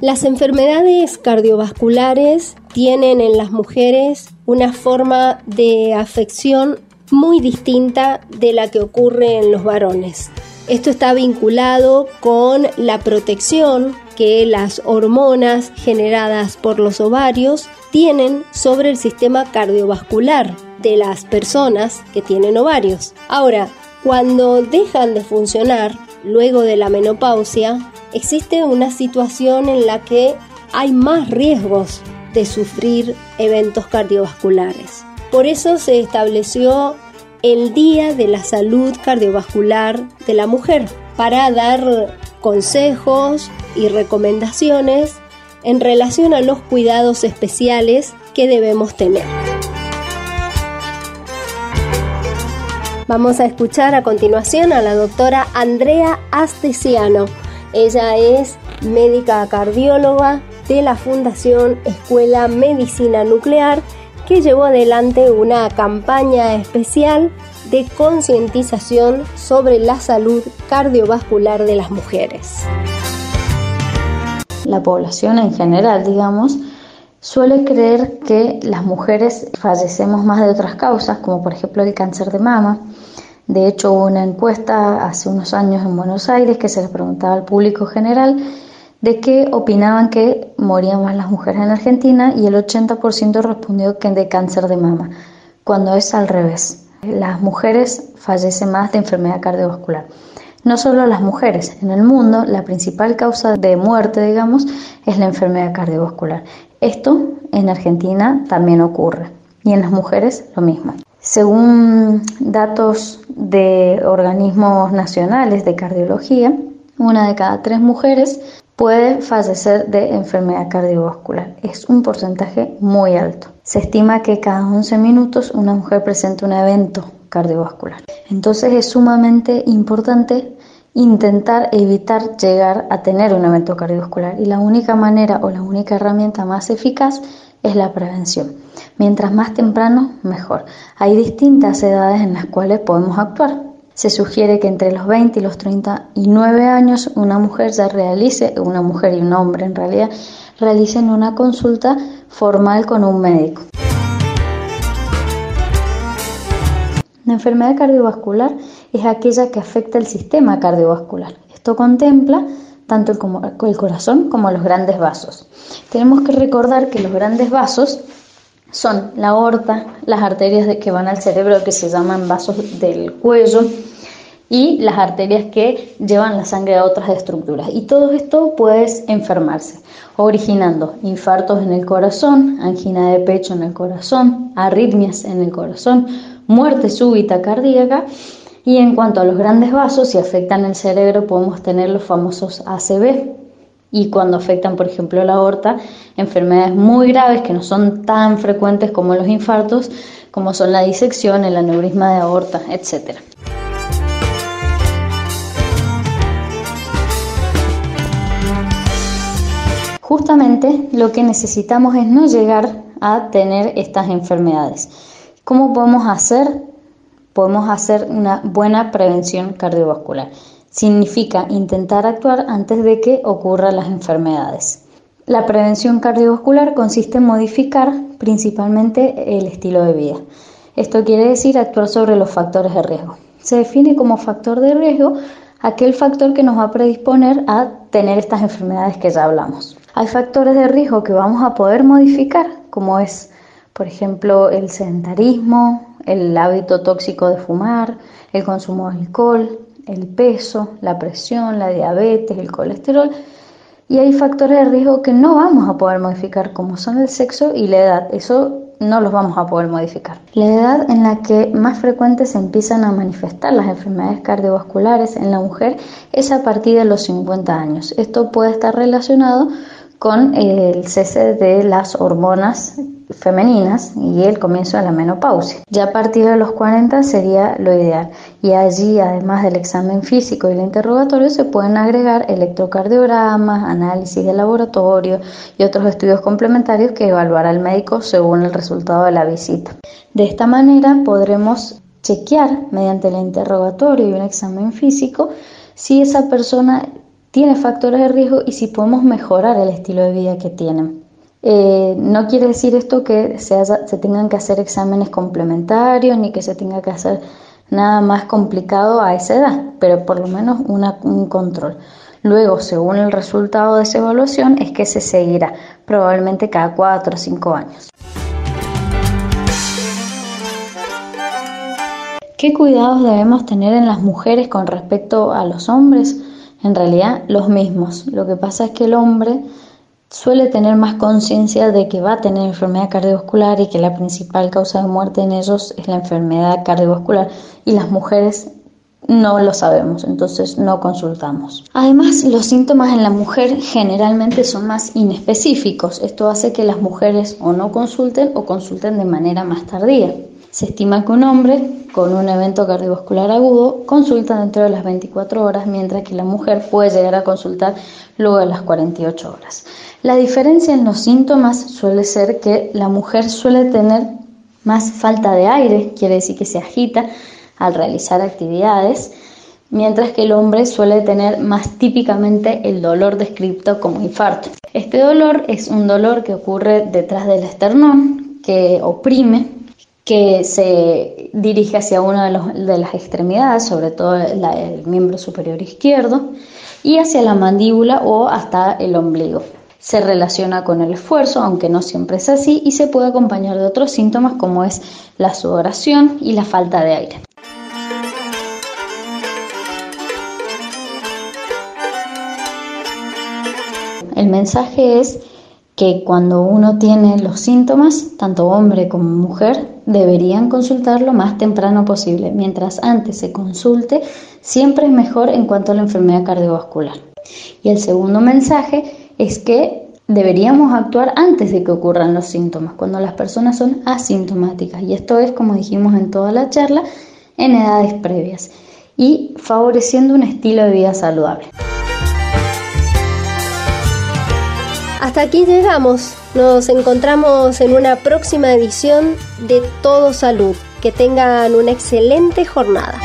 Las enfermedades cardiovasculares tienen en las mujeres una forma de afección muy distinta de la que ocurre en los varones. Esto está vinculado con la protección que las hormonas generadas por los ovarios tienen sobre el sistema cardiovascular de las personas que tienen ovarios. Ahora, cuando dejan de funcionar, luego de la menopausia, existe una situación en la que hay más riesgos de sufrir eventos cardiovasculares. Por eso se estableció el Día de la Salud Cardiovascular de la Mujer para dar consejos y recomendaciones en relación a los cuidados especiales que debemos tener. Vamos a escuchar a continuación a la doctora Andrea Astesiano. Ella es médica cardióloga de la Fundación Escuela Medicina Nuclear que llevó adelante una campaña especial de concientización sobre la salud cardiovascular de las mujeres. La población en general, digamos, suele creer que las mujeres fallecemos más de otras causas, como por ejemplo el cáncer de mama. De hecho, hubo una encuesta hace unos años en Buenos Aires que se le preguntaba al público general de qué opinaban que morían más las mujeres en Argentina y el 80% respondió que de cáncer de mama, cuando es al revés. Las mujeres fallecen más de enfermedad cardiovascular. No solo las mujeres, en el mundo la principal causa de muerte, digamos, es la enfermedad cardiovascular. Esto en Argentina también ocurre y en las mujeres lo mismo. Según datos de organismos nacionales de cardiología, una de cada tres mujeres puede fallecer de enfermedad cardiovascular. Es un porcentaje muy alto. Se estima que cada 11 minutos una mujer presenta un evento cardiovascular. Entonces es sumamente importante intentar evitar llegar a tener un evento cardiovascular y la única manera o la única herramienta más eficaz es la prevención. Mientras más temprano, mejor. Hay distintas edades en las cuales podemos actuar. Se sugiere que entre los 20 y los 39 años una mujer ya realice, una mujer y un hombre en realidad, realicen una consulta formal con un médico. La enfermedad cardiovascular es aquella que afecta el sistema cardiovascular. Esto contempla tanto el, corazón como los grandes vasos. Tenemos que recordar que los grandes vasos son la aorta, las arterias que van al cerebro que se llaman vasos del cuello y las arterias que llevan la sangre a otras estructuras. Y todo esto puede enfermarse, originando infartos en el corazón, angina de pecho en el corazón, arritmias en el corazón, muerte súbita cardíaca y en cuanto a los grandes vasos, si afectan el cerebro, podemos tener los famosos ACV. Y cuando afectan, por ejemplo, la aorta, enfermedades muy graves que no son tan frecuentes como los infartos, como son la disección, el aneurisma de aorta, etc. Justamente lo que necesitamos es no llegar a tener estas enfermedades. ¿Cómo podemos hacer podemos hacer una buena prevención cardiovascular. Significa intentar actuar antes de que ocurran las enfermedades. La prevención cardiovascular consiste en modificar principalmente el estilo de vida. Esto quiere decir actuar sobre los factores de riesgo. Se define como factor de riesgo aquel factor que nos va a predisponer a tener estas enfermedades que ya hablamos. Hay factores de riesgo que vamos a poder modificar, como es, por ejemplo, el sedentarismo, el hábito tóxico de fumar, el consumo de alcohol, el peso, la presión, la diabetes, el colesterol. Y hay factores de riesgo que no vamos a poder modificar, como son el sexo y la edad. Eso no los vamos a poder modificar. La edad en la que más frecuentes se empiezan a manifestar las enfermedades cardiovasculares en la mujer es a partir de los 50 años. Esto puede estar relacionado con el cese de las hormonas femeninas y el comienzo de la menopausia. Ya a partir de los 40 sería lo ideal y allí además del examen físico y el interrogatorio se pueden agregar electrocardiogramas, análisis de laboratorio y otros estudios complementarios que evaluará el médico según el resultado de la visita. De esta manera podremos chequear mediante el interrogatorio y un examen físico si esa persona tiene factores de riesgo y si podemos mejorar el estilo de vida que tienen. Eh, no quiere decir esto que se, tengan que hacer exámenes complementarios ni que se tenga que hacer nada más complicado a esa edad, pero por lo menos un control. Luego, según el resultado de esa evaluación, es que se seguirá, probablemente cada 4 o 5 años. ¿Qué cuidados debemos tener en las mujeres con respecto a los hombres? En realidad, los mismos. Lo que pasa es que el hombre suele tener más conciencia de que va a tener enfermedad cardiovascular y que la principal causa de muerte en ellos es la enfermedad cardiovascular y las mujeres no lo sabemos, entonces no consultamos. Además, los síntomas en la mujer generalmente son más inespecíficos. Esto hace que las mujeres o no consulten o consulten de manera más tardía. Se estima que un hombre con un evento cardiovascular agudo consulta dentro de las 24 horas, mientras que la mujer puede llegar a consultar luego de las 48 horas. La diferencia en los síntomas suele ser que la mujer suele tener más falta de aire, quiere decir que se agita al realizar actividades, mientras que el hombre suele tener más típicamente el dolor descrito como infarto. Este dolor es un dolor que ocurre detrás del esternón, que oprime, que se dirige hacia una de, las extremidades, sobre todo el miembro superior izquierdo, y hacia la mandíbula o hasta el ombligo. Se relaciona con el esfuerzo, aunque no siempre es así, y se puede acompañar de otros síntomas como es la sudoración y la falta de aire. El mensaje es que cuando uno tiene los síntomas, tanto hombre como mujer, deberían consultar lo más temprano posible. Mientras antes se consulte, siempre es mejor en cuanto a la enfermedad cardiovascular. Y el segundo mensaje es que deberíamos actuar antes de que ocurran los síntomas, cuando las personas son asintomáticas. Y esto es, como dijimos en toda la charla, en edades previas y favoreciendo un estilo de vida saludable. Hasta aquí llegamos. Nos encontramos en una próxima edición de Todo Salud. Que tengan una excelente jornada.